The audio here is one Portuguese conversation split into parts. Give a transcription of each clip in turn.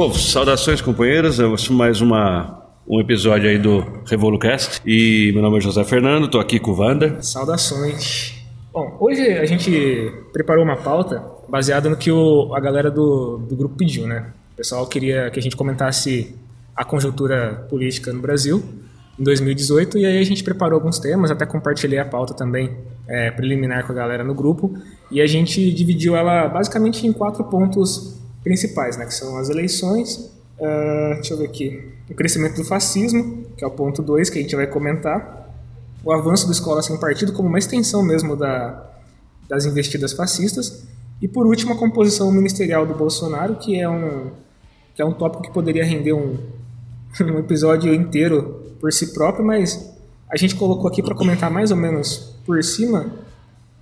Bom, saudações companheiros, eu sou mais uma, um episódio aí do RevoluCast e meu nome é José Fernando, estou aqui com o Wander. Saudações. Bom, hoje a gente preparou uma pauta baseada no que o, a galera do, do grupo pediu, né? O pessoal queria que a gente comentasse a conjuntura política no Brasil em 2018 e aí a gente preparou alguns temas, até compartilhei a pauta também é, preliminar com a galera no grupo e a gente dividiu ela basicamente em quatro pontos principais, né, que são as eleições, uh, deixa eu ver aqui, o crescimento do fascismo, que é o ponto 2 que a gente vai comentar, o avanço da escola sem partido como uma extensão mesmo da, das investidas fascistas e por último a composição ministerial do Bolsonaro, que é um que é um tópico que poderia render um, um episódio inteiro por si próprio, mas a gente colocou aqui para comentar mais ou menos por cima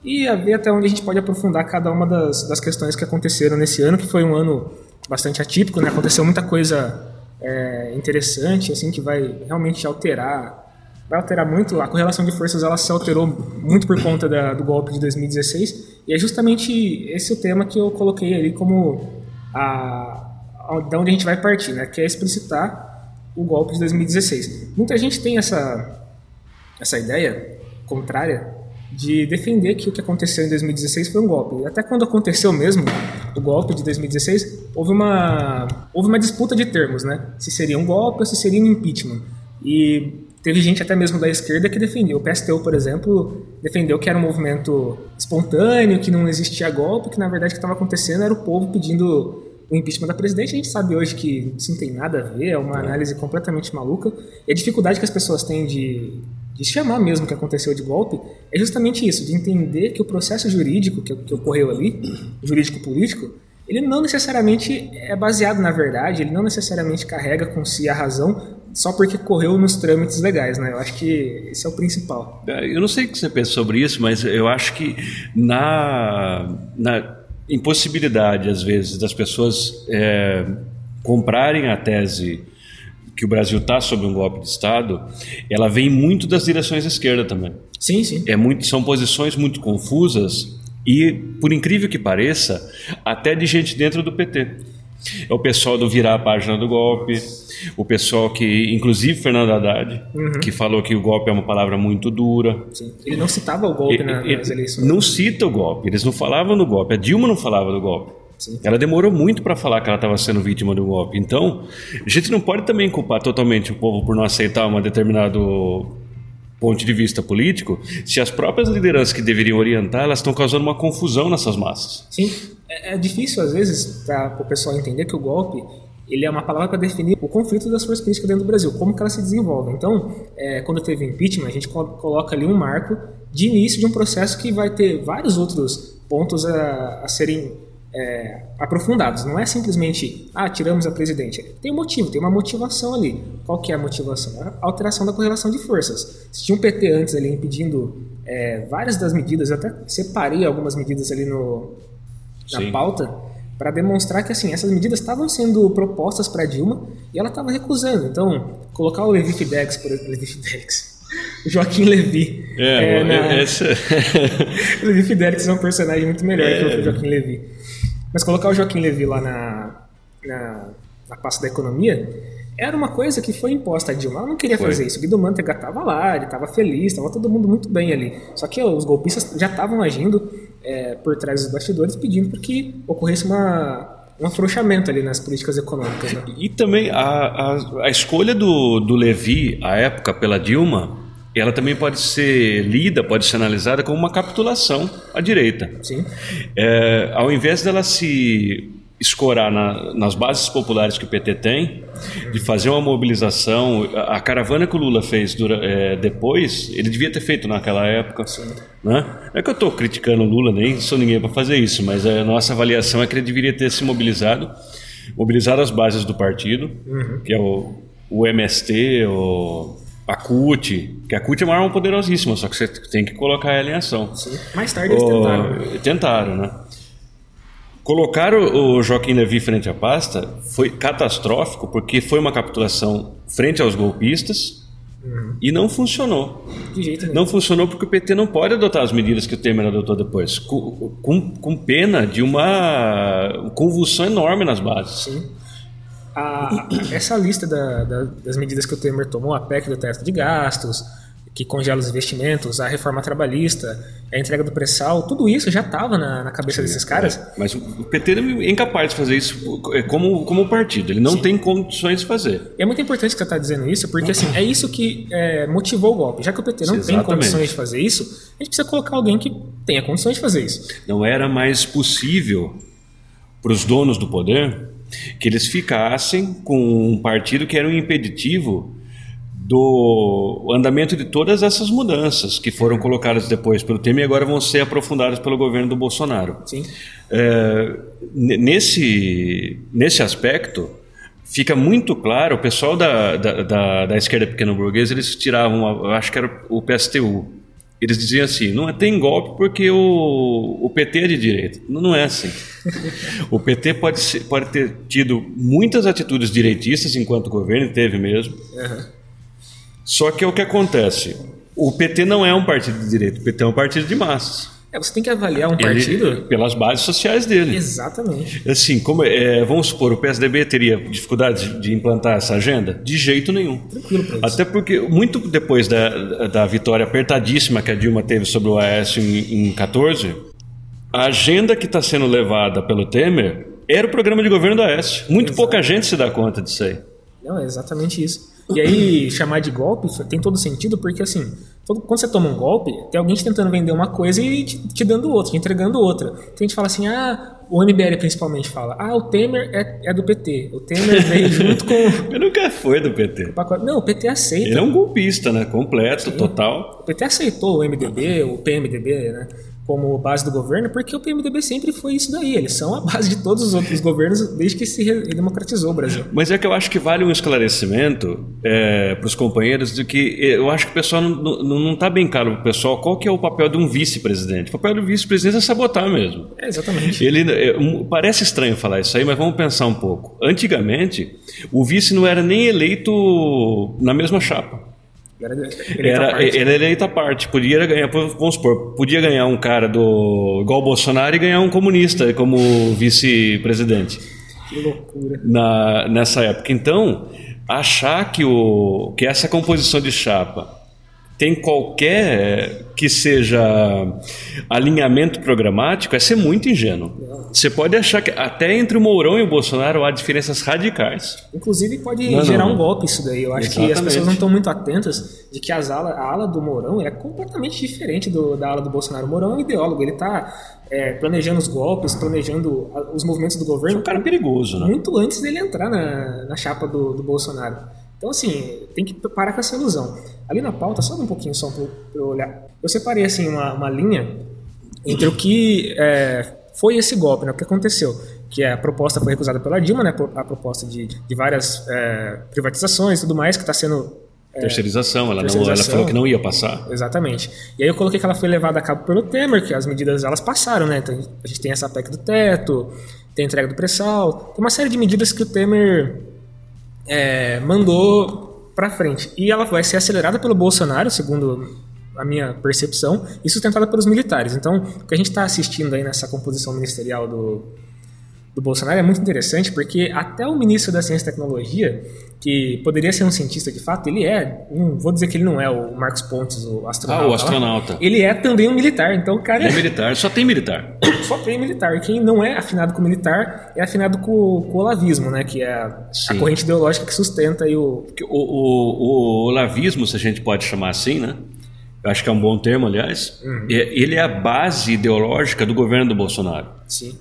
e a ver até onde a gente pode aprofundar cada uma das, das questões que aconteceram nesse ano, que foi um ano bastante atípico, né? Aconteceu muita coisa é, interessante, assim, que vai realmente alterar, vai alterar muito. A correlação de forças ela se alterou muito por conta da, do golpe de 2016 e é justamente esse o tema que eu coloquei ali como a, a da onde a gente vai partir, né? Que é explicitar o golpe de 2016. Muita gente tem essa essa ideia contrária de defender que o que aconteceu em 2016 foi um golpe. Até quando aconteceu mesmo o golpe de 2016, houve uma, houve uma disputa de termos, né? Se seria um golpe ou se seria um impeachment. E teve gente até mesmo da esquerda que defendeu. O PSTU, por exemplo, defendeu que era um movimento espontâneo, que não existia golpe, que na verdade o que estava acontecendo era o povo pedindo o impeachment da presidente. A gente sabe hoje que isso não tem nada a ver, é uma análise completamente maluca. E a dificuldade que as pessoas têm de de chamar mesmo o que aconteceu de golpe, é justamente isso, de entender que o processo jurídico que, que ocorreu ali, jurídico-político, ele não necessariamente é baseado na verdade, ele não necessariamente carrega com si a razão só porque correu nos trâmites legais, né? Eu acho que esse é o principal. É, eu não sei o que você pensa sobre isso, mas eu acho que na, na impossibilidade, às vezes, das pessoas é, comprarem a tese que o Brasil está sob um golpe de Estado, ela vem muito das direções da esquerda também. Sim, sim. É muito, são posições muito confusas e, por incrível que pareça, até de gente dentro do PT. É o pessoal do virar a página do golpe, o pessoal que, inclusive Fernando Haddad, uhum. que falou que o golpe é uma palavra muito dura. Sim. Ele não citava o golpe ele, nas ele eleições. Não cita o golpe, eles não falavam do golpe. A Dilma não falava do golpe. Sim. Ela demorou muito para falar que ela estava sendo vítima do golpe. Então, a gente não pode também culpar totalmente o povo por não aceitar um determinado ponto de vista político, se as próprias lideranças que deveriam orientar, elas estão causando uma confusão nessas massas. Sim, é, é difícil às vezes para o pessoal entender que o golpe ele é uma palavra para definir o conflito das forças políticas dentro do Brasil, como que elas se desenvolvem. Então, é, quando teve impeachment, a gente coloca ali um marco de início de um processo que vai ter vários outros pontos a, a serem é, aprofundados. Não é simplesmente, ah, tiramos a presidente. Tem um motivo, tem uma motivação ali. Qual que é a motivação? A alteração da correlação de forças. Se tinha um PT antes ali impedindo é, várias das medidas, eu até separei algumas medidas ali no, na Sim. pauta, para demonstrar que assim essas medidas estavam sendo propostas para Dilma e ela estava recusando. Então, colocar o Levi Fidelix, por Levi Fidelix, Joaquim Levi. É, é na... essa... o Levi Fidelix é um personagem muito melhor é. que o Joaquim Levi. Mas colocar o Joaquim Levy lá na, na, na pasta da economia era uma coisa que foi imposta a Dilma. Ela não queria foi. fazer isso. O Guido Mantega estava lá, ele estava feliz, estava todo mundo muito bem ali. Só que ó, os golpistas já estavam agindo é, por trás dos bastidores, pedindo para que ocorresse uma, um afrouxamento ali nas políticas econômicas. Né? E também a, a, a escolha do, do Levi, à época, pela Dilma, ela também pode ser lida, pode ser analisada como uma capitulação à direita. Sim. É, ao invés dela se escorar na, nas bases populares que o PT tem, de fazer uma mobilização, a, caravana que o Lula fez dura, é, depois, ele devia ter feito naquela época. Sim. Né? Não é que eu estou criticando o Lula, nem sou ninguém para fazer isso, mas a nossa avaliação é que ele deveria ter se mobilizado, mobilizado as bases do partido, uhum. que é o, o MST, o a CUT, que a CUT é uma arma poderosíssima, só que você tem que colocar ela em ação. Sim. Mais tarde eles tentaram. Tentaram, né? Colocar o Joaquim Levy frente à pasta foi catastrófico, porque foi uma capitulação frente aos golpistas uhum. e não funcionou. De jeito nenhum. Não funcionou porque o PT não pode adotar as medidas que o Temer adotou depois, com, com, com pena de uma convulsão enorme nas bases. Sim a, essa lista da, da, das medidas que o Temer tomou, a PEC do teto de gastos, que congela os investimentos, a reforma trabalhista, a entrega do pré-sal, tudo isso já estava na, na, cabeça Sim, desses caras. É. Mas o PT é incapaz de fazer isso é, como, como partido, ele não Sim. tem condições de fazer. E é muito importante que você está dizendo isso, porque assim, é isso que é, motivou o golpe. Já que o PT não Sim, tem condições de fazer isso, a gente precisa colocar alguém que tenha condições de fazer isso. Não era mais possível para os donos do poder que eles ficassem com um partido que era um impeditivo do andamento de todas essas mudanças que foram colocadas depois pelo Temer e agora vão ser aprofundadas pelo governo do Bolsonaro. Sim. É, nesse, nesse aspecto, fica muito claro, o pessoal da, da, da, da esquerda pequeno burguesa, eles tiravam, acho que era o PSTU, eles diziam assim, não é, tem golpe porque o, o PT é de direita. Não, não é assim. o PT pode, ser, pode ter tido muitas atitudes direitistas enquanto governo, teve mesmo. Uhum só que é o que acontece. O PT não é um partido de direita, o PT é um partido de massas. É, você tem que avaliar um partido Ele, pelas bases sociais dele. Exatamente. Assim, como é, vamos supor, o PSDB teria dificuldade de implantar essa agenda? De jeito nenhum. Tranquilo Até porque muito depois da, da vitória apertadíssima que a Dilma teve sobre o Aécio em, em 14, a agenda que está sendo levada pelo Temer era o programa de governo do Aécio. Muito Exato. pouca gente se dá conta disso aí. Não, é exatamente isso. E aí, chamar de golpe tem todo sentido, porque assim, todo, quando você toma um golpe, tem alguém te tentando vender uma coisa e te, te dando outra, te entregando outra. Tem gente que fala assim, ah, o MBL principalmente fala, ah, o Temer é, é do PT. O Temer veio junto com. Ele nunca foi do PT. Não, o PT aceita. Ele é um golpista, né? Completo, Sim. total. O PT aceitou o MDB, o PMDB, né? Como base do governo, porque o PMDB sempre foi isso daí. Eles são a base de todos os outros governos desde que se democratizou o Brasil. Mas é que eu acho que vale um esclarecimento é, para os companheiros de que eu acho que o pessoal não está bem claro para o pessoal qual que é o papel de um vice-presidente. O papel do vice-presidente é sabotar mesmo. É, exatamente. Ele, é, parece estranho falar isso aí, mas vamos pensar um pouco. Antigamente, o vice não era nem eleito na mesma chapa. Era, era, era eleito à parte. Podia ganhar, vamos supor, podia ganhar um cara do igual o Bolsonaro e ganhar um comunista como vice-presidente. Que loucura. Na, nessa época. Então, achar que, o, que essa composição de chapa tem qualquer que seja alinhamento programático é ser muito ingênuo. Você pode achar que até entre o Mourão e o Bolsonaro há diferenças radicais. Inclusive pode não, gerar não. um golpe isso daí. Eu acho Exatamente. que as pessoas não estão muito atentas de que as ala, a ala do Mourão é completamente diferente do, da ala do Bolsonaro. O Mourão é um ideólogo, ele está é, planejando os golpes, planejando os movimentos do governo. É um cara perigoso, né? Muito antes dele entrar na, na chapa do, do Bolsonaro. Então, assim, tem que parar com essa ilusão. Ali na pauta, só um pouquinho só para eu olhar. Eu separei, assim, uma, uma linha entre o que é, foi esse golpe, né, o que aconteceu. Que a proposta foi recusada pela Dilma, né, a proposta de, de várias é, privatizações e tudo mais, que está sendo é, terceirização, ela, terceirização. Não, ela falou que não ia passar. Exatamente. E aí eu coloquei que ela foi levada a cabo pelo Temer, que as medidas elas passaram, né? Então a gente tem essa PEC do teto, tem a entrega do pré-sal, tem uma série de medidas que o Temer é, mandou para frente. E ela vai ser acelerada pelo Bolsonaro, segundo a minha percepção, e sustentada pelos militares. Então, o que a gente está assistindo aí nessa composição ministerial do, do Bolsonaro é muito interessante, porque até o ministro da Ciência e Tecnologia, que poderia ser um cientista de fato, ele é, um, vou dizer que ele não é o Marcos Pontes, o astronauta. Ah, o astronauta. Lá, ele é também um militar, então o cara... É militar, só tem militar. só tem militar, e quem não é afinado com militar é afinado com, com o olavismo, né, que é a, a corrente ideológica que sustenta aí o... O, o... o olavismo, se a gente pode chamar assim, né, eu acho que é um bom termo, aliás, uhum. É, ele é a base ideológica do governo do Bolsonaro. Sim.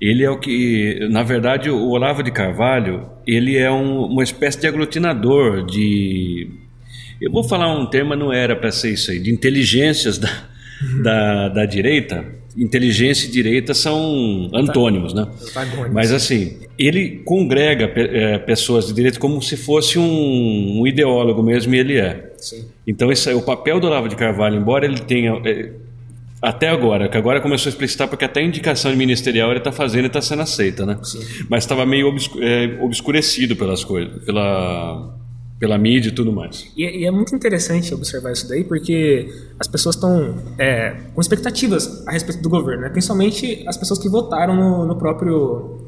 Ele é o que, na verdade, o Olavo de Carvalho, ele é um, uma espécie de aglutinador de, eu vou falar um termo, não era para ser isso aí, de inteligências da, uhum. da, da direita. Inteligência e direita são antônimos, né? Mas assim, ele congrega é, pessoas de direita como se fosse um, um ideólogo mesmo, e ele é. Sim. Então esse é o papel do Olavo de Carvalho, embora ele tenha é, até agora, que agora começou a explicitar porque até a indicação ministerial ele está fazendo e está sendo aceita, né? Sim. Mas estava meio obscu é, obscurecido pelas coisas, pela, pela mídia e tudo mais. E, e, é muito interessante observar isso daí porque as pessoas estão é, com expectativas a respeito do governo, né? principalmente as pessoas que votaram no, no próprio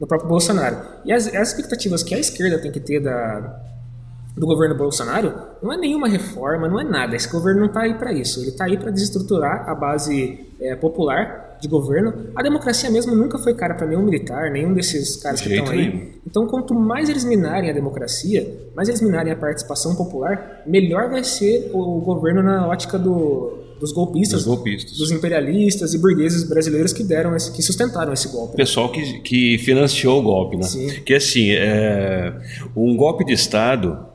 no próprio Bolsonaro. E as, as expectativas que a esquerda tem que ter da, do governo Bolsonaro não é nenhuma reforma, não é nada. Esse governo não está aí para isso. Ele está aí para desestruturar a base é, popular de governo. A democracia mesmo nunca foi cara para nenhum militar, nenhum desses caras de que estão aí. Então, quanto mais eles minarem a democracia, mais eles minarem a participação popular, melhor vai ser o governo na ótica do, dos golpistas, dos golpistas, dos imperialistas e burgueses brasileiros que deram esse, que sustentaram esse golpe. Pessoal que, que financiou o golpe, né? Sim. Que assim, é, um golpe de Estado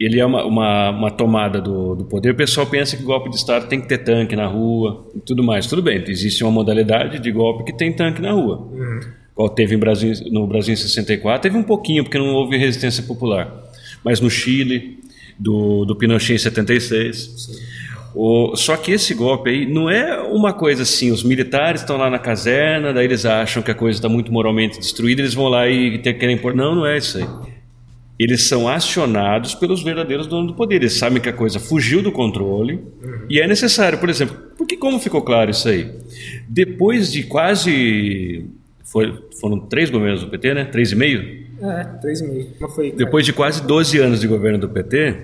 ele é uma, uma, uma tomada do, do, poder. O pessoal pensa que golpe de Estado tem que ter tanque na rua e tudo mais. Tudo bem, existe uma modalidade de golpe que tem tanque na rua. Uhum. Qual teve Brasil, no Brasil em 64, teve um pouquinho, porque não houve resistência popular. Mas no Chile, do, do Pinochet em 76. O, só que esse golpe aí não é uma coisa assim, os militares estão lá na caserna, daí eles acham que a coisa está muito moralmente destruída, eles vão lá e querem impor. Não, não é isso aí eles são acionados pelos verdadeiros donos do poder. Eles sabem que a coisa fugiu do controle uhum. e é necessário, por exemplo, porque como ficou claro isso aí? Depois de quase foi, foram três governos do PT, né? Três e meio? É, três e meio. Foi, Depois de quase 12 anos de governo do PT,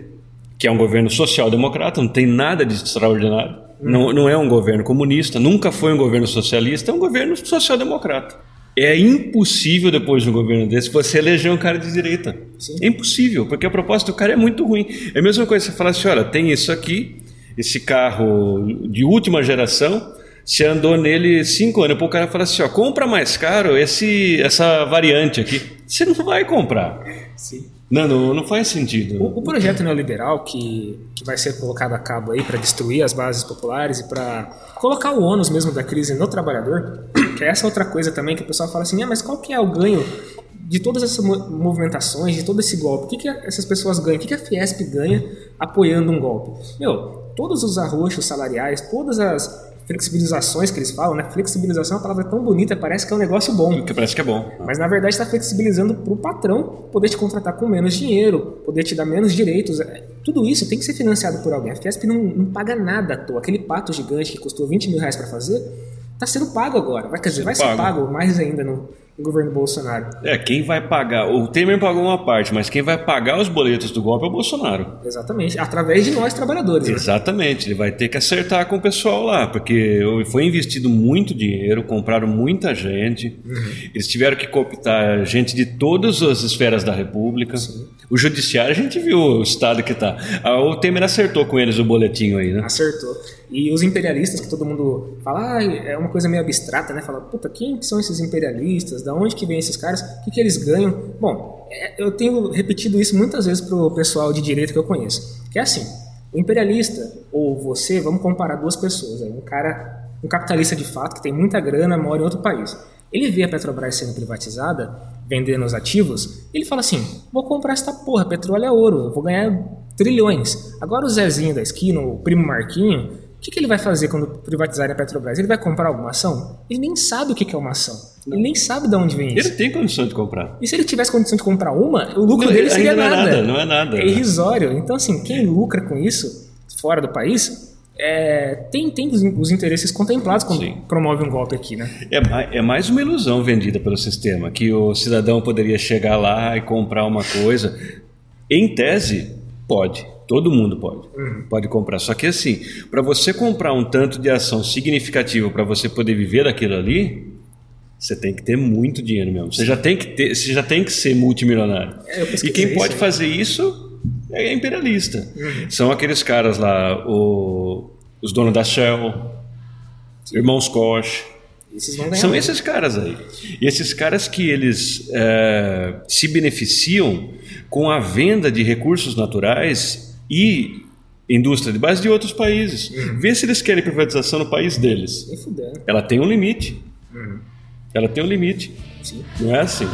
que é um governo social-democrata, não tem nada de extraordinário. Uhum. Não, não é um governo comunista, nunca foi um governo socialista, é um governo social-democrata. É impossível, depois de um governo desse, você eleger um cara de direita. Sim. É impossível, porque a proposta do cara é muito ruim. É a mesma coisa você falar assim: olha, tem isso aqui, esse carro de última geração, você andou nele cinco anos. O cara fala assim: ó, compra mais caro esse, essa variante aqui. Você não vai comprar. Sim. Não, não, não faz sentido. O, o, projeto neoliberal que, que vai ser colocado a cabo aí para destruir as bases populares e para colocar o ônus mesmo da crise no trabalhador, que é essa outra coisa também que o pessoal fala assim, ah, mas qual que é o ganho de todas essas movimentações, de todo esse golpe? O que, que essas pessoas ganham? O que, que a Fiesp ganha apoiando um golpe? Meu, todos os arroxos salariais, todas as flexibilizações que eles falam, né? Flexibilização é uma palavra tão bonita, parece que é um negócio bom. Que parece que é bom. Mas na verdade está flexibilizando para o patrão poder te contratar com menos dinheiro, poder te dar menos direitos. É, tudo isso tem que ser financiado por alguém. A Fiesp não, não paga nada à toa. Aquele pato gigante que custou 20 mil reais para fazer, está sendo pago agora. Vai, quer dizer, vai ser pago mais ainda no, o governo Bolsonaro. É, quem vai pagar? O Temer pagou uma parte, mas quem vai pagar os boletos do golpe é o Bolsonaro. Exatamente, através de nós trabalhadores. Né? Exatamente, ele vai ter que acertar com o pessoal lá, porque foi investido muito dinheiro, compraram muita gente, uhum. eles tiveram que cooptar gente de todas as esferas da República. Sim. O judiciário, a gente viu o estado que está. Ah, o Temer acertou com eles o boletim aí, né? Acertou. E os imperialistas, que todo mundo fala, ah, é uma coisa meio abstrata, né? Fala, puta, quem são esses imperialistas? Da onde que vem esses caras? O que, que eles ganham? Bom, é, eu tenho repetido isso muitas vezes pro pessoal de direita que eu conheço. Que é assim, o imperialista, ou você, vamos comparar duas pessoas. Um cara, um capitalista de fato, que tem muita grana, mora em outro país. Ele vê a Petrobras sendo privatizada, vendendo os ativos, ele fala assim, vou comprar essa porra, petróleo é ouro, eu vou ganhar trilhões. Agora o Zezinho da esquina, o primo Marquinho, o que, que, ele vai fazer quando privatizar a Petrobras? Ele vai comprar alguma ação? Ele nem sabe o que, que é uma ação. Ele nem sabe de onde vem isso. Ele tem condição de comprar. E se ele tivesse condição de comprar uma, o lucro não, dele seria não nada. É nada. Não é nada. É irrisório. Então, assim, quem lucra com isso, fora do país, é, tem, tem os, os, interesses contemplados quando Sim. promove um golpe aqui, né? É, é, mais uma ilusão vendida pelo sistema, que o cidadão poderia chegar lá e comprar uma coisa. Em tese, pode. Todo mundo pode. Uhum. Pode comprar. Só que assim, para você comprar um tanto de ação significativo para você poder viver daquilo ali, você tem que ter muito dinheiro mesmo. Você já tem que ter, você já tem que ser multimilionário. É, e quem pode isso, fazer isso é imperialista. Uhum. São aqueles caras lá, o, os donos da Shell, irmãos Koch. São esses caras aí. E esses caras que eles é, se beneficiam com a venda de recursos naturais e indústria de base de outros países. Uhum. Vê se eles querem privatização no país deles. Ela tem um limite. Uhum. Ela tem um limite. Sim. Não é assim.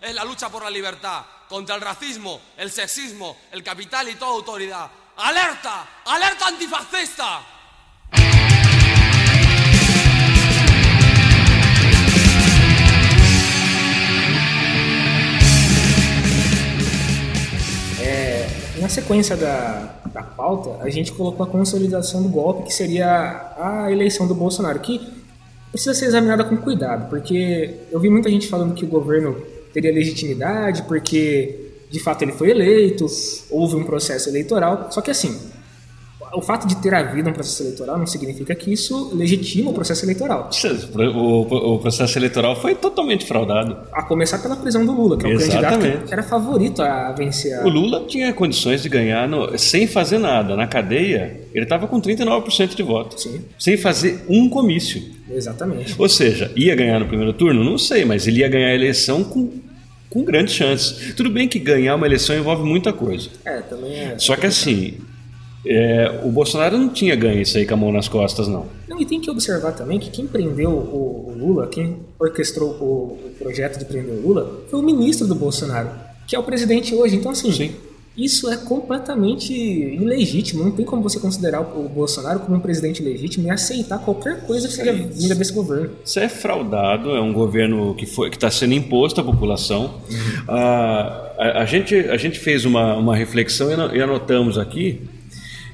é es la lucha por la libertad, contra el racismo, el sexismo, el capital y toda autoridad. ¡Alerta! ¡Alerta antifascista! Eh, na sequência da, da pauta, a gente colocou a consolidação do golpe, que seria a eleição do Bolsonaro, que precisa ser examinada com cuidado, porque eu vi muita gente falando que o governo teria legitimidade, porque de fato ele foi eleito, houve um processo eleitoral, só que assim, o fato de ter havido um processo eleitoral não significa que isso legitima o processo eleitoral. O, processo eleitoral foi totalmente fraudado. A começar pela prisão do Lula, que é o Exatamente. candidato que era favorito a vencer. A... O Lula tinha condições de ganhar no, sem fazer nada. Na cadeia, ele estava com 39% de voto. Sim. Sem fazer um comício. Exatamente. Ou seja, ia ganhar no primeiro turno? Não sei, mas ele ia ganhar a eleição com com grandes chances. Tudo bem que ganhar uma eleição envolve muita coisa. É, também é. Só que assim, é, o Bolsonaro não tinha ganho isso aí com a mão nas costas, não. Não, e tem que observar também que quem prendeu o, o Lula, quem orquestrou o, o, projeto de prender o Lula, foi o ministro do Bolsonaro, que é o presidente hoje. Então, assim, Sim. Isso é completamente ilegítimo. Não tem como você considerar o, Bolsonaro como um presidente legítimo e aceitar qualquer coisa que seja vinda desse governo. Isso é fraudado, é um governo que está sendo imposto à população. Uhum. Ah, a, a, gente, a gente fez uma, uma reflexão e anotamos aqui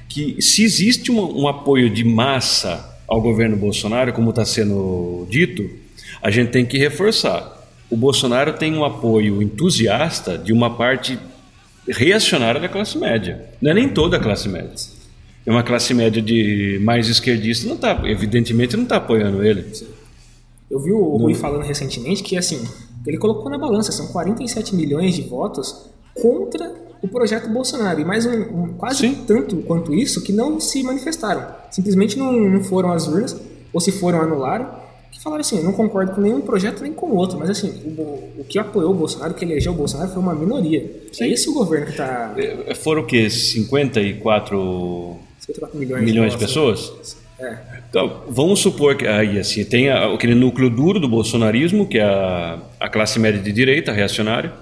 que se existe um, um apoio de massa ao governo Bolsonaro, como está sendo dito, a gente tem que reforçar. O Bolsonaro tem um apoio entusiasta de uma parte reacionária da classe média. Não é nem toda a classe média. É uma classe média de mais esquerdista, não tá, evidentemente não está apoiando ele. Eu vi o Rui falando recentemente que assim, ele colocou na balança, são 47 milhões de votos contra o projeto Bolsonaro. E mais um, um quase Sim. tanto quanto isso que não se manifestaram. Simplesmente não, não foram às urnas, ou se foram, anularam. Que falaram assim: eu não concordo com nenhum projeto nem com o outro, mas assim, o, o que apoiou o Bolsonaro, o que elegeu o Bolsonaro foi uma minoria. Sim. É esse o governo que está. É, foram o quê? 54, 54 milhões, milhões de, de pessoas? É. Então, vamos supor que aí assim, tem aquele núcleo duro do bolsonarismo, que é a, a classe média de direita, reacionária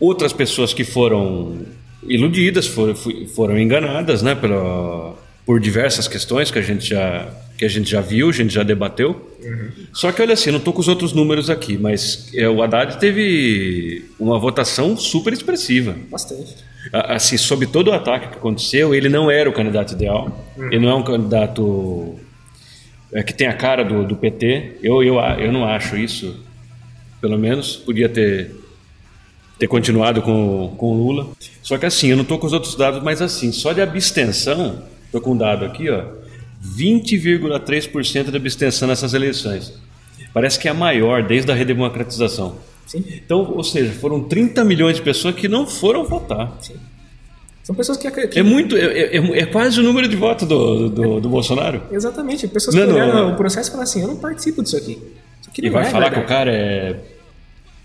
outras pessoas que foram iludidas, foram, foram enganadas, né, pela, por diversas questões que a gente já que a gente já viu, a gente já debateu. Uhum. Só que olha assim, não estou com os outros números aqui, mas é, o Haddad teve uma votação super expressiva. Bastante. Assim, sob todo o ataque que aconteceu, ele não era o candidato ideal. Uhum. Ele não é um candidato é, que tem a cara do, do PT. Eu, eu, eu não acho isso. Pelo menos podia ter ter continuado com, com o Lula. Só que assim, eu não estou com os outros dados, mas assim, só de abstenção, estou com um dado aqui, ó, 20,3% de abstenção nessas eleições. Parece que é a maior desde a redemocratização. Sim. Então, ou seja, foram 30 milhões de pessoas que não foram votar. Sim. São pessoas que acreditam. É muito, é, é, é, quase o número de votos do, do, do Bolsonaro. Exatamente. Pessoas que não, olharam não, o processo e falam assim: eu não participo disso aqui. Isso aqui e vai é falar verdade. que o cara é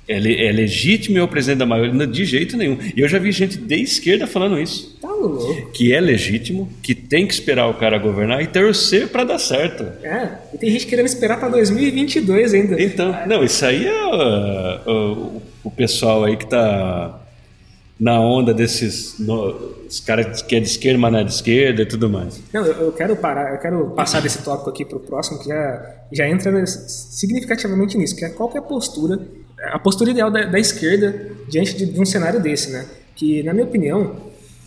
é, é legítimo é o presidente da maioria? De jeito nenhum. E eu já vi gente de esquerda falando isso. Louco. Que é legítimo, que tem que esperar o cara governar e torcer para dar certo. É, e tem gente querendo esperar para 2022 ainda. Então, não, isso aí é uh, uh, o pessoal aí que tá na onda desses no, os caras que é de esquerda, mas não é de esquerda e tudo mais. Não, eu, eu quero parar, eu quero passar desse tópico aqui para o próximo que já, já entra significativamente nisso, que é qual que é a postura a postura ideal da, da esquerda diante de, de, um cenário desse, né? Que, na minha opinião,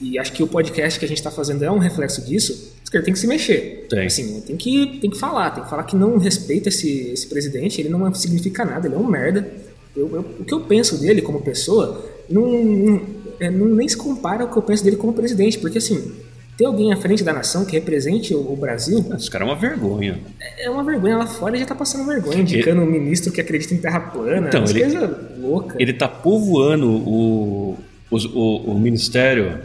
e acho que o podcast que a gente está fazendo é um reflexo disso, esquerda tem que se mexer. Tem. Assim, tem que, tem que falar, tem que falar que não respeita esse, esse presidente, ele não significa nada, ele é um merda. Eu, eu, o que eu penso dele como pessoa não, não, é, não, nem se compara ao que eu penso dele como presidente, porque assim, ter alguém à frente da nação que represente o, o Brasil. Esse cara é uma vergonha. É, é uma vergonha. Lá fora ele já tá passando vergonha, indicando ele... um ministro que acredita em terra plana. Então, ele, coisa louca. Ele tá povoando o, o, o, o Ministério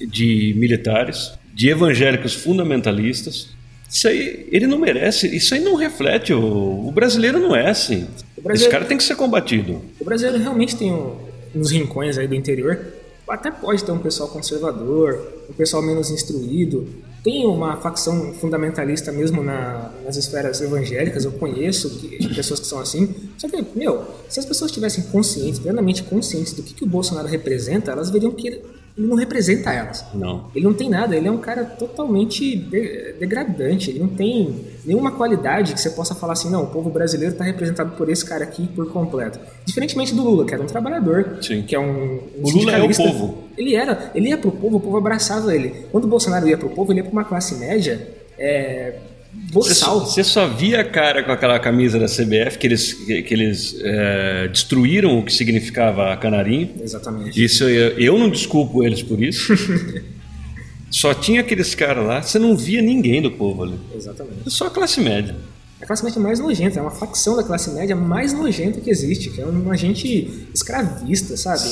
de Militares, de evangélicos fundamentalistas. Isso aí, ele não merece, isso aí não reflete. O, o brasileiro não é assim. Esse cara tem que ser combatido. O brasileiro realmente tem um, uns rincões aí do interior até pode ter um pessoal conservador, um pessoal menos instruído. Tem uma facção fundamentalista mesmo na, nas esferas evangélicas, eu conheço que, pessoas que são assim. Só que, meu, se as pessoas estivessem conscientes, plenamente conscientes do que, que o Bolsonaro representa, elas veriam que ele não representa elas. Não. Ele não tem nada, ele é um cara totalmente de- degradante, ele não tem nenhuma qualidade que você possa falar assim, não, o povo brasileiro está representado por esse cara aqui por completo. Diferentemente do Lula, que era um trabalhador, Sim. que é um, um O Lula é o povo. Ele era, ele ia pro povo, o povo abraçava ele. Quando o Bolsonaro ia pro povo, ele ia pra uma classe média é, boçal. você só via a cara com aquela camisa da CBF que eles, que, eles é, destruíram o que significava a canarinho. Exatamente. Isso eu, eu não desculpo eles por isso. Só tinha aqueles caras lá, você não via ninguém do povo ali. Exatamente. Só a classe média. A classe média mais nojenta, é uma facção da classe média mais nojenta que existe, que é uma gente escravista, sabe?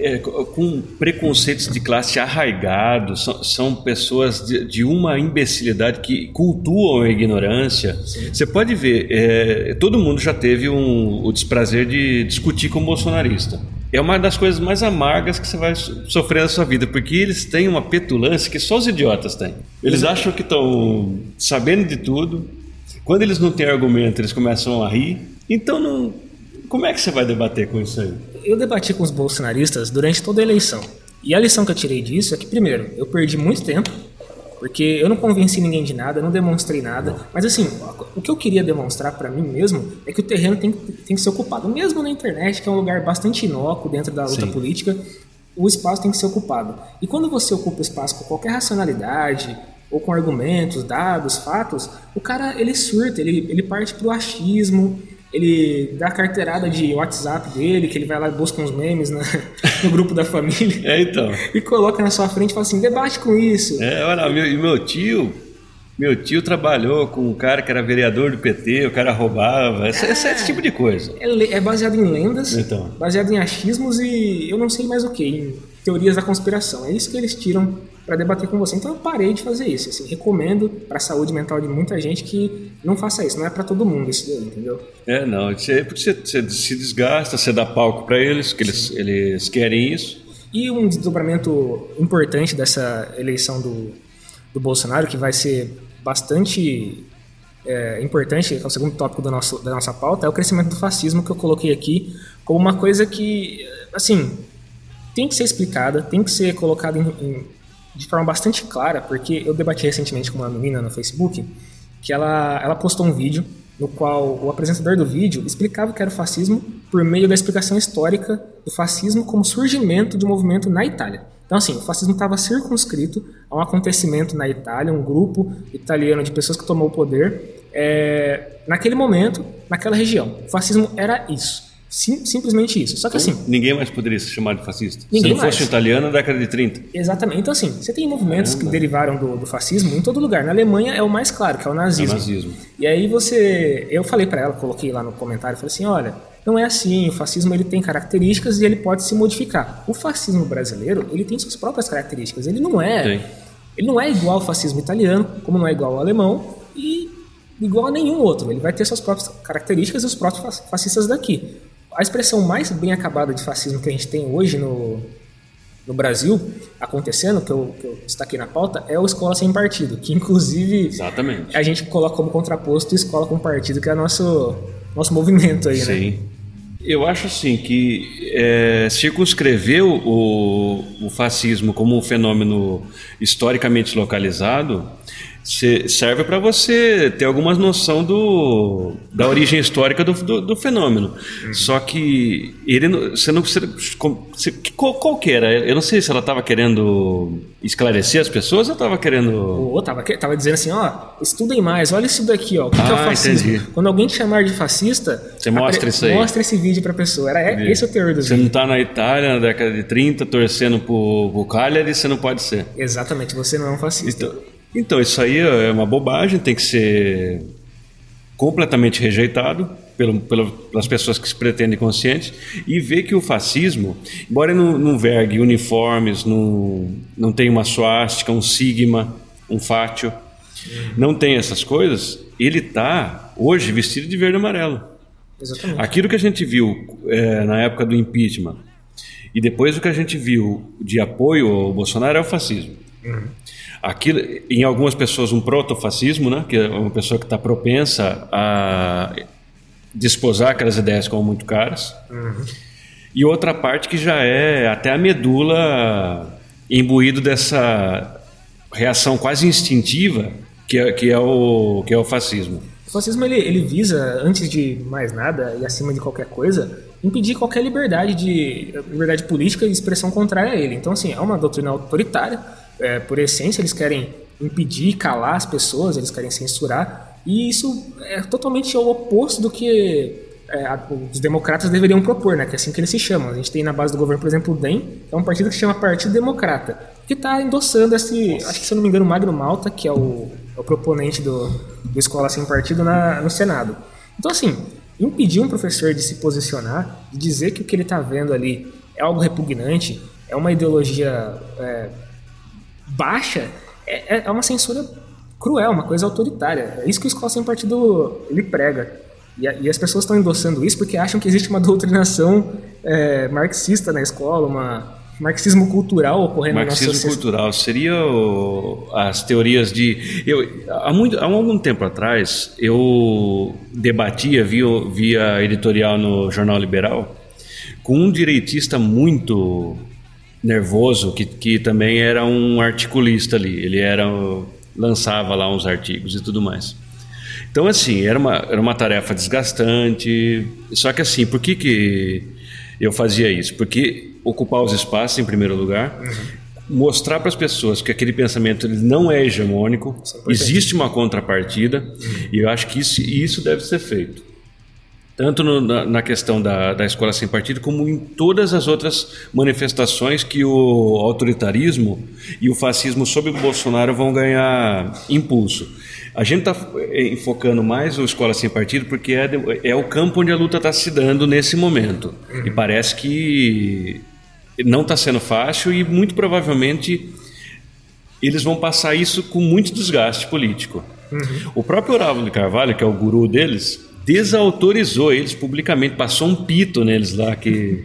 É- É, com preconceitos de classe arraigados, são, são pessoas de, de uma imbecilidade que cultuam a ignorância. Você pode ver, é, todo mundo já teve um- o desprazer de discutir com o bolsonarista. É uma das coisas mais amargas que você vai so- sofrer na sua vida, porque eles têm uma petulância que só os idiotas têm. Eles acham que estão sabendo de tudo. Quando eles não têm argumento, eles começam a rir. Então, não, como é que você vai debater com isso aí? Eu debati com os bolsonaristas durante toda a eleição. E a lição que eu tirei disso é que, primeiro, eu perdi muito tempo, porque eu não convenci ninguém de nada, não demonstrei nada. Mas, assim, o que eu queria demonstrar pra mim mesmo é que o terreno tem, tem que ser ocupado. Mesmo na internet, que é um lugar bastante inócuo dentro da luta Sim. política, o espaço tem que ser ocupado. E quando você ocupa o espaço com qualquer racionalidade, ou com argumentos, dados, fatos, o cara ele surta, ele, ele parte pro achismo, ele dá a carteirada de WhatsApp dele, que ele vai lá e busca uns memes na- no grupo da família É, então. e coloca na sua frente e fala assim, debate com isso. É, olha, meu, e meu tio, meu tio trabalhou com um cara que era vereador do PT, o cara roubava, esse, esse, esse tipo de coisa. É, é baseado em lendas, Então. baseado em achismos e eu não sei mais o que, em teorias da conspiração. É isso que eles tiram para debater com você. Então eu parei de fazer isso. Assim, recomendo para a saúde mental de muita gente que não faça isso. Não é para todo mundo isso daí, entendeu? É, não, você, porque você, você se desgasta, você dá palco para eles, que eles, eles querem isso. E um desdobramento importante dessa eleição do, do Bolsonaro, que vai ser bastante é, importante, que é o segundo tópico do nosso, da nossa pauta, é o crescimento do fascismo que eu coloquei aqui como uma coisa que, assim, tem que ser explicada, tem que ser colocada em- em- de forma bastante clara, porque eu debati recentemente com uma menina no Facebook que ela, ela postou um vídeo no qual o apresentador do vídeo explicava o que era o fascismo por meio da explicação histórica do fascismo como surgimento de um movimento na Itália. Então, assim, o fascismo estava circunscrito a um acontecimento na Itália, um grupo italiano de pessoas que tomou o poder é, naquele momento, naquela região. O fascismo era isso. Sim- simplesmente isso. Só que assim, Ninguém mais poderia se chamar de fascista. Ninguém se não fosse mais. italiano, na década de 30. Exatamente. Então, assim, você tem movimentos que derivaram do, do fascismo em todo lugar. Na Alemanha é o mais claro, que é o É o nazismo. nazismo. E aí você, eu falei pra ela, coloquei lá no comentário, falei assim, olha, não é assim, o fascismo ele tem características e ele pode se modificar. O fascismo brasileiro, ele tem suas próprias características, ele não é, Tem. ele não é igual ao fascismo italiano, como não é igual ao alemão e igual a nenhum outro. Ele vai ter suas próprias características e os próprios fa- fascistas daqui. A expressão mais bem acabada de fascismo que a gente tem hoje no, no Brasil acontecendo, que eu, que eu destaquei na pauta, é o Escola Sem Partido, que inclusive Exatamente. a gente coloca como contraposto escola com partido, que é nosso nosso movimento aí, né? Sim. Eu acho assim que é, circunscrever o, o fascismo como um fenômeno historicamente localizado serve para você ter alguma noção do, da origem histórica do, do, do fenômeno. Só que ele não- você não precisa. você- Qual, qual que era? Eu não sei se ela estava querendo esclarecer as pessoas ou estava querendo. O tava, que- tava dizendo assim, ó, estudem mais, olha isso daqui, ó, o que, que é o Ah, fascismo? entendi. Quando alguém te chamar de fascista, Você mostra isso aí. Mostra esse vídeo pra pessoa. Era é, esse é o teor do Você vídeo. não está na Itália na década de 30 torcendo pro, pro Cagliari, você não pode ser. Exatamente, você não é um fascista. Então, então, isso aí é uma bobagem, tem que ser completamente rejeitado pelo, pelas pessoas que se pretendem conscientes e ver que o fascismo, embora não, não vergue uniformes, não, não tenha uma suástica, um sigma, um fátio, não tem essas coisas, ele está hoje vestido de verde e amarelo. Exatamente. Aquilo que a gente viu é, na época do impeachment e depois o que a gente viu de apoio ao Bolsonaro é o fascismo. Aquilo, em algumas pessoas, um protofascismo, né? que é uma pessoa que está propensa a desposar aquelas ideias como muito caras. E outra parte que já é até a medula imbuído dessa reação quase instintiva que é, que é, o, que é o fascismo. O fascismo ele, ele visa, antes de mais nada e acima de qualquer coisa, impedir qualquer liberdade de liberdade política e expressão contrária a ele. Então, assim, é uma doutrina autoritária. É, por essência, eles querem impedir, calar as pessoas, eles querem censurar. E isso é totalmente o oposto do que é, os democratas deveriam propor, né? Que é assim que eles se chamam. A gente tem na base do governo, por exemplo, o DEM, que é um partido que se chama Partido Democrata, que está endossando esse, acho que se eu não me engano, Magno Malta, que é o, é o proponente do, do Escola Sem Partido na, no Senado. Então, assim, impedir um professor de se posicionar, de dizer que o que ele está vendo ali é algo repugnante, é uma ideologia é, baixa, é, é uma censura cruel, uma coisa autoritária. É isso que o Escola Sem Partido ele prega. E, e as pessoas estão endossando isso porque acham que existe uma doutrinação é, marxista na escola, uma marxismo cultural ocorrendo marxismo na nossa Marxismo cultural seria o, as teorias de eu há muito há algum tempo atrás eu debatia via via editorial no jornal Liberal com um direitista muito nervoso que, que também era um articulista ali ele era lançava lá uns artigos e tudo mais então, assim, era uma, era uma tarefa desgastante. Só que, assim, por que, que eu fazia isso? Porque ocupar os espaços, em primeiro lugar, uhum. mostrar para as pessoas que aquele pensamento ele não é hegemônico, existe uma contrapartida, uhum. e eu acho que isso, isso deve ser feito. Tanto no, na, na, questão da, da escola sem partido, como em todas as outras manifestações que o autoritarismo e o fascismo sob o Bolsonaro vão ganhar impulso. A gente está eh, enfocando mais o Escola Sem Partido porque é, é o campo onde a luta está se dando nesse momento. Uhum. E parece que não está sendo fácil e muito provavelmente eles vão passar isso com muito desgaste político. Uhum. O próprio Olavo de Carvalho, que é o guru deles, desautorizou eles publicamente, passou um pito neles lá que,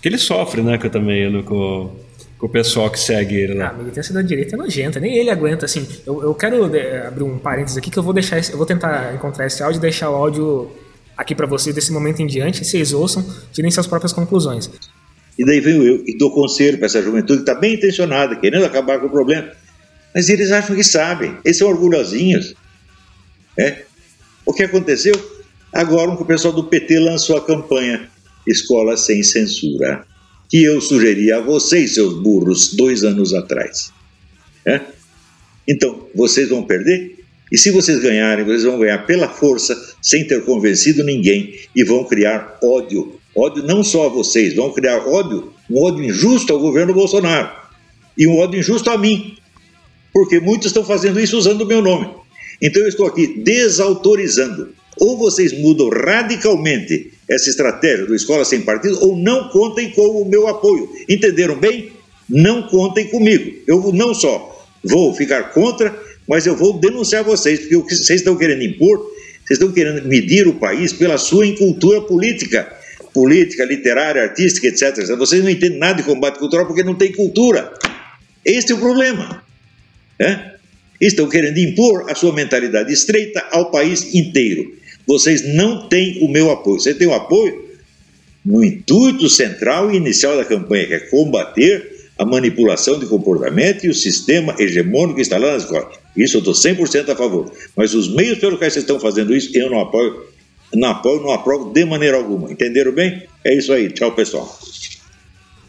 que ele sofre, né? Que eu também, eu, com, com o pessoal que segue ele lá. A militância da direita é nojenta, nem ele aguenta, assim. Eu, eu quero é, abrir um parênteses aqui que eu vou deixar, esse, eu vou tentar encontrar esse áudio e deixar o áudio aqui para vocês desse momento em diante, vocês ouçam, tirem suas próprias conclusões. E daí venho eu e dou conselho para essa juventude que está bem intencionada, querendo acabar com o problema. Mas eles acham que sabem, eles são orgulhosinhos. É. O que aconteceu? Agora o pessoal do PT lançou a campanha Escola Sem Censura que eu sugeri a vocês, seus burros, dois anos atrás. É? Então, vocês vão perder? E se vocês ganharem, vocês vão ganhar pela força, sem ter convencido ninguém, e vão criar ódio. Ódio não só a vocês, vão criar ódio, um ódio injusto ao governo Bolsonaro. E um ódio injusto a mim. Porque muitos estão fazendo isso usando o meu nome. Então eu estou aqui desautorizando. Ou vocês mudam radicalmente essa estratégia do Escola Sem Partido ou não contem com o meu apoio. Entenderam bem? Não contem comigo. Eu não só vou ficar contra, mas eu vou denunciar vocês, porque o que vocês estão querendo impor, vocês estão querendo medir o país pela sua incultura política, política, literária, artística, etc. Vocês não entendem nada de combate cultural porque não tem cultura. Este é o problema. É? Estão querendo impor a sua mentalidade estreita ao país inteiro vocês não têm o meu apoio. Você tem o apoio no intuito central e inicial da campanha, que é combater a manipulação de comportamento e o sistema hegemônico instalado na escola. Isso eu estou 100% a favor. Mas os meios pelos quais vocês estão fazendo isso, eu não apoio, não apoio, não aprovo de maneira alguma. Entenderam bem? É isso aí. Tchau, pessoal.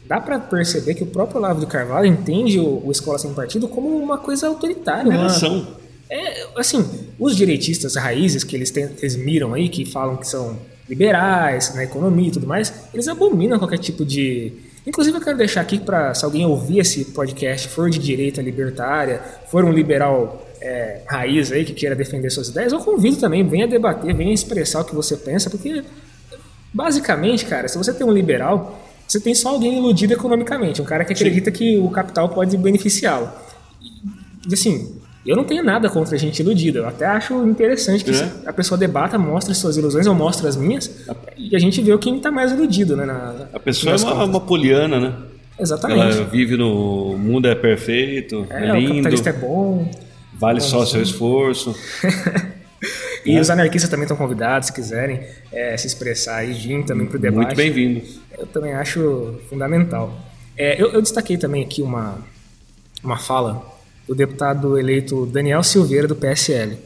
Dá para perceber que o próprio Olavo de Carvalho entende o, o Escola Sem Partido como uma coisa autoritária. Uma nação. É, assim, os direitistas raízes que eles, tem, eles miram aí, que falam que são liberais na economia e tudo mais, eles abominam qualquer tipo de. Inclusive, eu quero deixar aqui para, se alguém ouvir esse podcast, for de direita libertária, for um liberal é, raiz aí que queira defender suas ideias, eu convido também, venha debater, venha expressar o que você pensa, porque basicamente, cara, se você tem um liberal, você tem só alguém iludido economicamente, um cara que acredita Sim. que o capital pode beneficiá-lo. E assim, eu não tenho nada contra a gente iludida. Eu até acho interessante que é. a pessoa debata, mostre suas ilusões, eu mostro as minhas, e a gente vê quem está mais iludido, né? Na, a pessoa é uma, uma, poliana, né? Exatamente. Ela vive no mundo é perfeito, é, é lindo. O capitalista é bom. Vale só seu esforço. e é. os anarquistas também estão convidados, se quiserem é, se expressar e vir também para o debate. Muito bem-vindo. Eu também acho fundamental. É, eu, eu, destaquei também aqui uma, uma fala do deputado eleito Daniel Silveira, do PSL,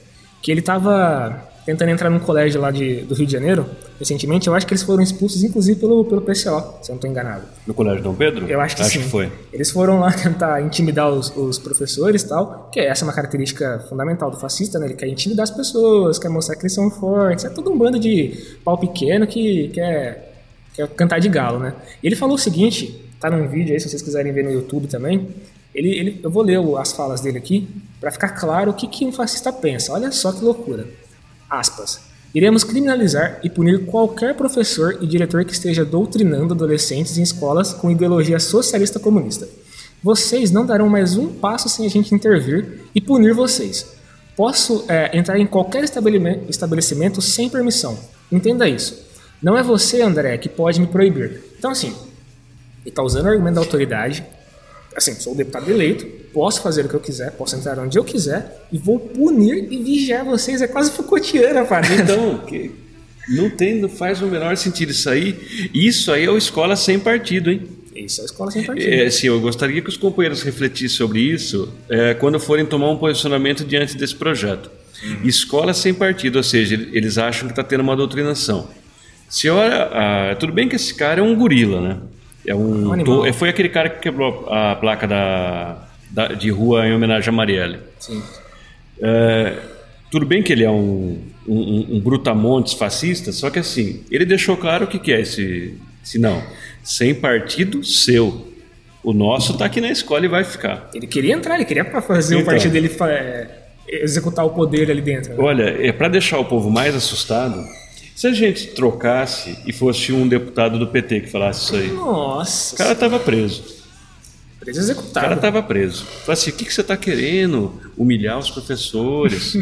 que ele estava tentando entrar num colégio lá de, do Rio de Janeiro, recentemente, eu acho que eles foram expulsos, inclusive, pelo, pelo PCO, se eu não estou enganado. No Colégio Dom Pedro? Eu acho que acho sim. Que foi. Eles foram lá tentar intimidar os, os professores e tal, que essa é uma característica fundamental do fascista, né? Ele quer intimidar as pessoas, quer mostrar que eles são fortes, é todo um bando de pau pequeno que quer, quer cantar de galo, né? E ele falou o seguinte, tá num vídeo aí, se vocês quiserem ver no YouTube também, ele, ele, eu vou ler as falas dele aqui para ficar claro o que, que um fascista pensa. Olha só que loucura. Aspas. Iremos criminalizar e punir qualquer professor e diretor que esteja doutrinando adolescentes em escolas com ideologia socialista comunista. Vocês não darão mais um passo sem a gente intervir e punir vocês. Posso é, entrar em qualquer estabelecimento sem permissão. Entenda isso. Não é você, André, que pode me proibir. Então, assim, ele está usando o argumento da autoridade. Assim, sou o deputado eleito, posso fazer o que eu quiser, posso entrar onde eu quiser e vou punir e vigiar vocês. É quase Foucaultiana, parada. Então, que não tem, não faz o menor sentido isso aí. Isso aí é o escola sem partido, hein? Isso é a escola sem partido. É, sim, eu gostaria que os companheiros refletissem sobre isso é, quando forem tomar um posicionamento diante desse projeto. Uhum. Escola sem partido, ou seja, eles acham que está tendo uma doutrinação. Se olha, ah, tudo bem que esse cara é um gorila, né? É um, animal. foi aquele cara que quebrou a placa da, da- de rua em homenagem a Marielle. Sim. É, tudo bem que ele é um, um, um brutamontes fascista, só que assim, ele deixou claro o que, que é esse, esse não. Sem partido seu. O nosso tá aqui na escola e vai ficar. Ele queria entrar, ele queria fazer o Então. partido dele é, executar o poder ali dentro. né? Olha, é para deixar o povo mais assustado, se a gente trocasse e fosse um deputado do PT que falasse isso aí, Nossa, o cara tava preso. preso O cara executado. tava preso. Falei assim, o que, que você está querendo? Humilhar os professores?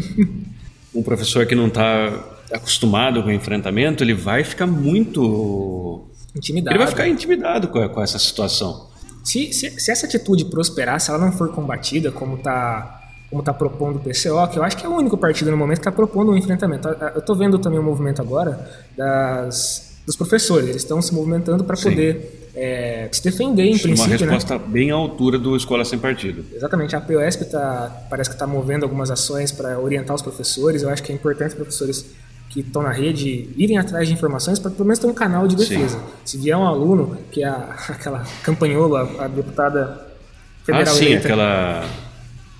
um professor que não está acostumado com o enfrentamento, ele vai ficar muito... Intimidado. Ele vai ficar intimidado com, com essa situação. Se, se, se essa atitude prosperar, se ela não for combatida, como está como tá propondo o PCO, que eu acho que é o único partido no momento que está propondo um enfrentamento. Eu estou vendo também o movimento agora das, dos professores. Eles estão se movimentando para Sim. poder é, se defender, em Uma princípio, né? resposta bem à altura do Escola Sem Partido. Exatamente, a POSP tá, parece que está movendo algumas ações para orientar os professores. Eu acho que é importante os professores que estão na rede irem atrás de informações para pelo menos ter um canal de defesa. Se vier um aluno, que é a, aquela campanhola, a deputada Ah, federal sim, eleita, aquela...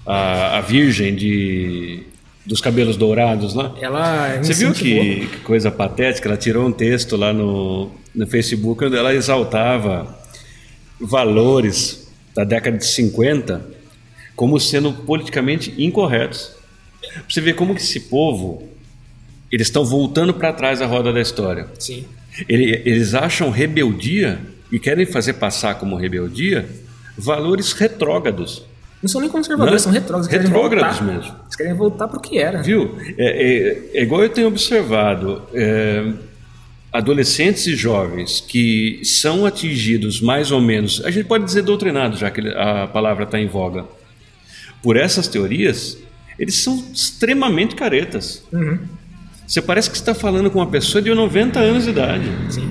A, a virgem de, dos cabelos dourados lá. ela Você viu que, que coisa patética? Ela tirou um texto lá no, no Facebook onde ela exaltava valores da década de 50 como sendo politicamente incorretos. Você vê como que esse povo eles estão voltando para trás da roda da história. Sim. Ele- Eles acham rebeldia e querem fazer passar como rebeldia valores retrógrados. Não são nem conservadores, Não, são retrógrados. retrógrados voltar. mesmo. Eles querem voltar para o que era. Viu? É, é- é igual eu tenho observado. é, adolescentes e jovens que são atingidos mais ou menos, a gente pode dizer doutrinados, já que a palavra está em voga, por essas teorias, eles são extremamente caretas. Uhum. Você parece que está falando com uma pessoa de 90 anos de idade. Sim.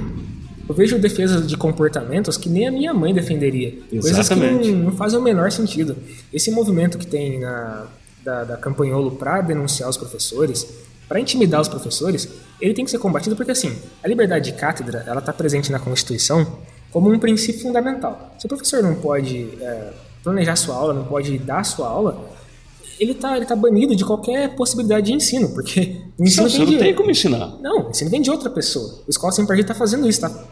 Eu vejo defesas de comportamentos que nem a minha mãe defenderia. Coisas que Exatamente. não, não fazem o menor sentido. Esse movimento que tem na, da, da Campanholo para denunciar os professores, para intimidar os professores, ele tem que ser combatido porque, assim, a liberdade de cátedra ela está presente na Constituição como um princípio fundamental. Se o professor não pode é, planejar sua aula, não pode dar sua aula, ele está ele tá banido de qualquer possibilidade de ensino, porque o ensino Não, vem não de- tem como ensinar. não, o ensino vem de outra pessoa. O Escola Sem Partido está fazendo isso, está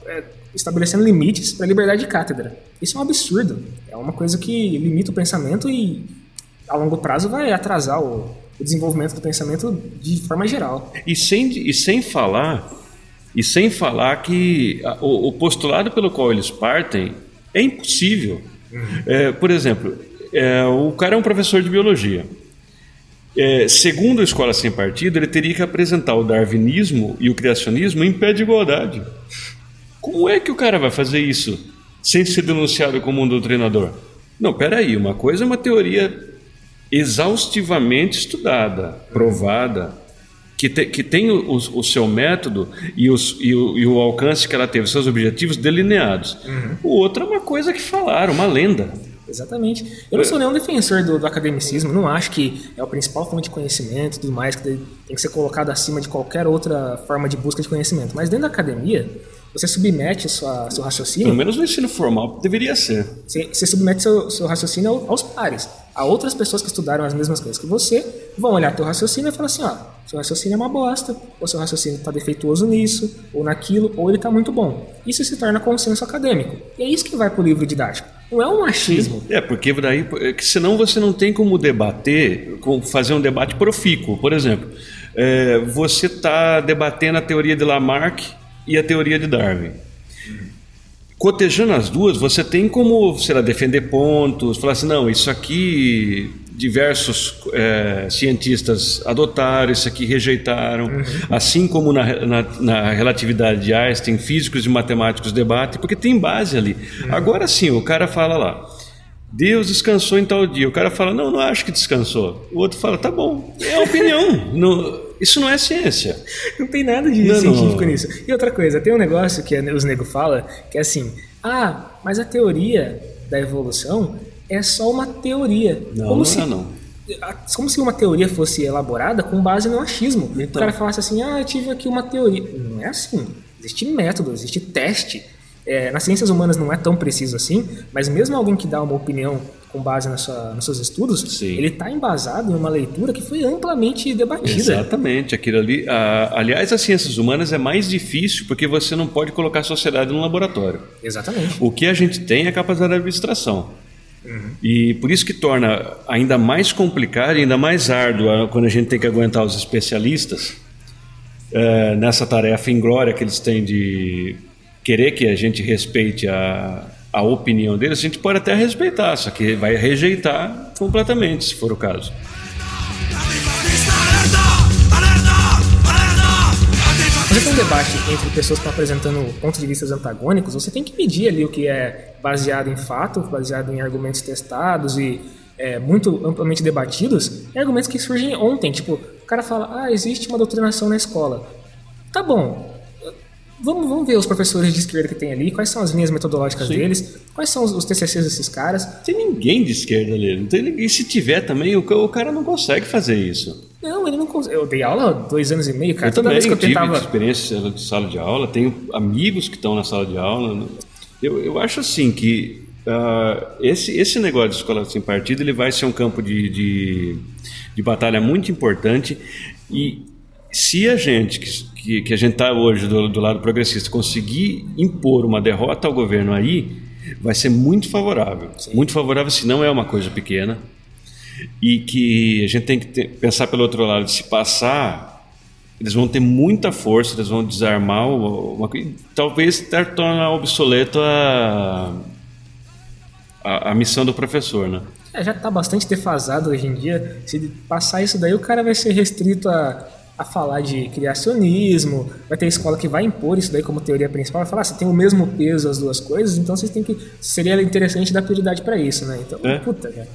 estabelecendo limites para a liberdade de cátedra. Isso é um absurdo. É uma coisa que limita o pensamento e, a longo prazo, vai atrasar o, o desenvolvimento do pensamento de forma geral. E sem, e sem falar e sem falar que a- o, o postulado pelo qual eles partem é impossível. É, por exemplo, é, o cara é um professor de biologia. É, segundo a Escola Sem Partido, ele teria que apresentar o darwinismo e o criacionismo em pé de igualdade. Como é que o cara vai fazer isso sem ser denunciado como um doutrinador? Não, peraí, uma coisa é uma teoria exaustivamente estudada, provada, que, te- que tem o, o- seu método e, os- e o, e o alcance que ela teve, seus objetivos delineados. O outro é uma coisa que falaram, uma lenda. Exatamente. Eu não sou nenhum defensor do, do, academicismo, não acho que é a principal fonte de conhecimento e tudo mais, que tem que ser colocado acima de qualquer outra forma de busca de conhecimento. Mas dentro da academia, você submete sua, seu raciocínio. Pelo menos no ensino formal deveria ser. Você, você submete seu, seu raciocínio aos pares. A outras pessoas que estudaram as mesmas coisas que você vão olhar teu raciocínio e falar assim: ó, seu raciocínio é uma bosta, ou seu raciocínio está defeituoso nisso, ou naquilo, ou ele está muito bom. Isso se torna consenso acadêmico. E é isso que vai para o livro didático. Não é um machismo. É, porque daí, é senão você não tem como debater, como fazer um debate profícuo. Por exemplo, é, você está debatendo a teoria de Lamarck e a teoria de Darwin. Cotejando as duas, você tem como, sei lá, defender pontos, falar assim, não, isso aqui diversos é, cientistas adotaram, isso aqui rejeitaram, uhum. assim como na, na, na, relatividade de Einstein, físicos e matemáticos debatem, porque tem base ali. Uhum. Agora sim, o cara fala lá, Deus descansou em tal dia. O cara fala, não, não acho que descansou. O outro fala, tá bom, é a opinião. não, isso não é ciência. Não tem nada de não, científico não. nisso. E outra coisa, tem um negócio que os negros falam, que é assim, ah, mas a teoria da evolução é só uma teoria. Não, como não se, é não. Como se uma teoria fosse elaborada com base no achismo. Então. O cara falasse assim, ah, eu tive aqui uma teoria. Não é assim. Existe método, existe teste. É, nas ciências humanas não é tão preciso assim, mas mesmo alguém que dá uma opinião com base na sua, nos seus estudos, Sim. ele está embasado em uma leitura que foi amplamente debatida. Exatamente, aquilo ali. A, aliás, as ciências humanas é mais difícil porque você não pode colocar a sociedade no laboratório. Exatamente. O que a gente tem é a capacidade de abstração. Uhum. E por isso que torna ainda mais complicado e ainda mais árduo quando a gente tem que aguentar os especialistas é, nessa tarefa inglória que eles têm de querer que a gente respeite a, a opinião deles. A gente pode até respeitar, só que vai rejeitar completamente, se for o caso. Você tem um debate entre pessoas que estão apresentando pontos de vista antagônicos, você tem que medir ali o que é baseado em fato, baseado em argumentos testados e é, muito amplamente debatidos, e argumentos que surgem ontem. Tipo, o cara fala, ah, existe uma doutrinação na escola. Tá bom, vamos, vamos ver os professores de esquerda que tem ali, quais são as linhas metodológicas Sim. deles, quais são os, os, TCCs desses caras. Não tem ninguém de esquerda ali, não tem ninguém. Se tiver também, o, o cara não consegue fazer isso. Não, ele não consegue. Eu dei aula dois anos e meio, cara. Eu Toda também vez que eu tive tentava. experiência de sala de aula, tenho amigos que estão na sala de aula. Eu, eu acho assim que uh, esse, esse negócio de escola sem partido ele vai ser um campo de, de, de batalha muito importante e se a gente que, que, que a gente está hoje do, do lado progressista conseguir impor uma derrota ao governo aí, vai ser muito favorável. Sim. Muito favorável, se não é uma coisa pequena e que a gente tem que ter, pensar pelo outro lado, se passar, eles vão ter muita força, eles vão desarmar uma, talvez tornar obsoleto a, a, a, missão do professor, né? É, já está bastante defasado hoje em dia. Se passar isso daí, o cara vai ser restrito a, a falar de criacionismo, vai ter escola que vai impor isso daí como teoria principal, vai falar, ah, você tem o mesmo peso as duas coisas, então vocês têm que seria interessante dar prioridade para isso, né? Então, é. puta, cara.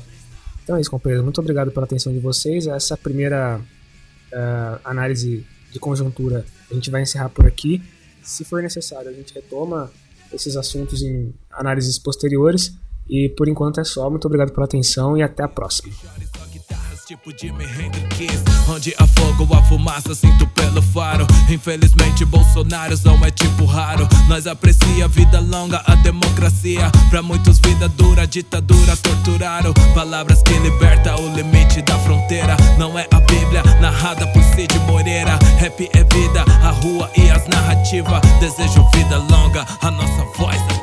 Então é isso, companheiros. Muito obrigado pela atenção de vocês. Essa primeira uh, análise de conjuntura a gente vai encerrar por aqui. Se for necessário, a gente retoma esses assuntos em análises posteriores. E por enquanto é só. Muito obrigado pela atenção e até a próxima tipo Jimi Hendrix Onde afogo a fumaça, sinto pelo faro. Infelizmente Bolsonaro não é tipo raro. Nós aprecia a vida longa, a democracia. Pra muitos vida dura, ditadura torturaram. Palavras que liberta o limite da fronteira. Não é a Bíblia narrada por Cid Moreira. Rap é vida, a rua e as narrativas Desejo vida longa, a nossa voz